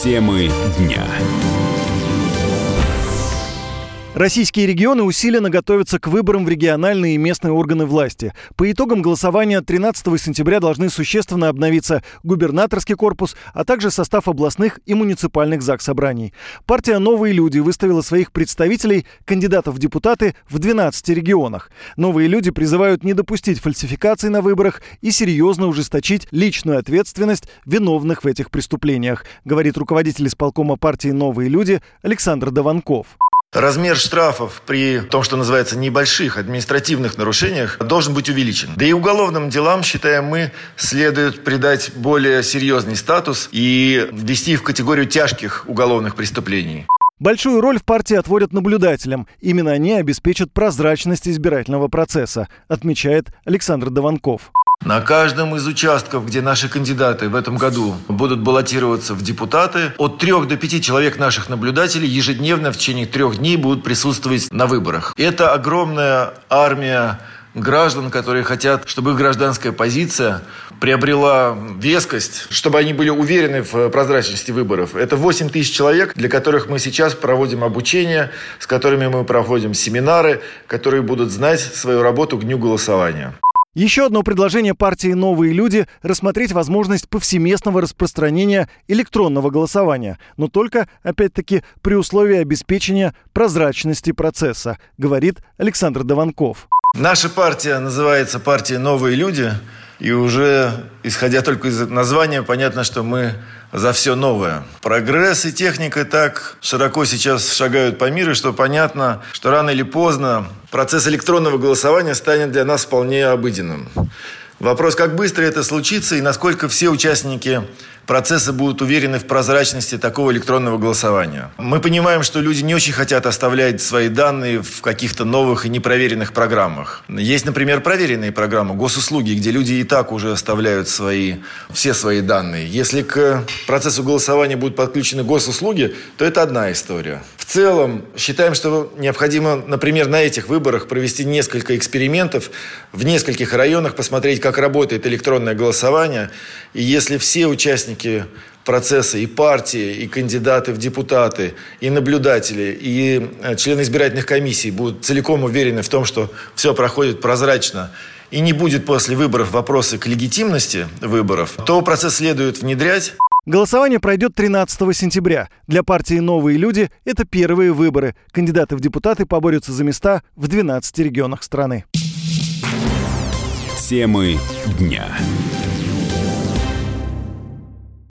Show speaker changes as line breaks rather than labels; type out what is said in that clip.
Темы дня.
Российские регионы усиленно готовятся к выборам в региональные и местные органы власти. По итогам голосования 13 сентября должны существенно обновиться губернаторский корпус, а также состав областных и муниципальных ЗАГС-собраний. Партия «Новые люди» выставила своих представителей, кандидатов в депутаты, в 12 регионах. «Новые люди» призывают не допустить фальсификаций на выборах и серьезно ужесточить личную ответственность виновных в этих преступлениях, говорит руководитель исполкома партии «Новые люди» Александр Даванков.
Размер штрафов при том, что называется небольших административных нарушениях, должен быть увеличен. Да и уголовным делам, считаем мы, следует придать более серьезный статус и ввести в категорию тяжких уголовных преступлений.
Большую роль в партии отводят наблюдателям. Именно они обеспечат прозрачность избирательного процесса, отмечает Александр Даванков.
На каждом из участков, где наши кандидаты в этом году будут баллотироваться в депутаты, от трех до пяти человек наших наблюдателей ежедневно в течение трех дней будут присутствовать на выборах. Это огромная армия граждан, которые хотят, чтобы их гражданская позиция приобрела вескость, чтобы они были уверены в прозрачности выборов. Это 8 тысяч человек, для которых мы сейчас проводим обучение, с которыми мы проводим семинары, которые будут знать свою работу к дню голосования.
Еще одно предложение партии «Новые люди» – рассмотреть возможность повсеместного распространения электронного голосования, но только, опять-таки, при условии обеспечения прозрачности процесса, говорит Александр Даванков.
Наша партия называется партия «Новые люди», и уже, исходя только из названия, понятно, что мы за все новое. Прогресс и техника так широко сейчас шагают по миру, что понятно, что рано или поздно процесс электронного голосования станет для нас вполне обыденным. Вопрос, как быстро это случится и насколько все участники процессы будут уверены в прозрачности такого электронного голосования. Мы понимаем, что люди не очень хотят оставлять свои данные в каких-то новых и непроверенных программах. Есть, например, проверенные программы госуслуги, где люди и так уже оставляют свои, все свои данные. Если к процессу голосования будут подключены госуслуги, то это одна история. В целом, считаем, что необходимо, например, на этих выборах провести несколько экспериментов в нескольких районах, посмотреть, как работает электронное голосование. И если все участники процесса, и партии, и кандидаты в депутаты, и наблюдатели, и э, члены избирательных комиссий будут целиком уверены в том, что все проходит прозрачно, и не будет после выборов вопросы к легитимности выборов, то процесс следует внедрять.
Голосование пройдет 13 сентября. Для партии «Новые люди» это первые выборы. Кандидаты в депутаты поборются за места в 12 регионах страны.
Темы дня.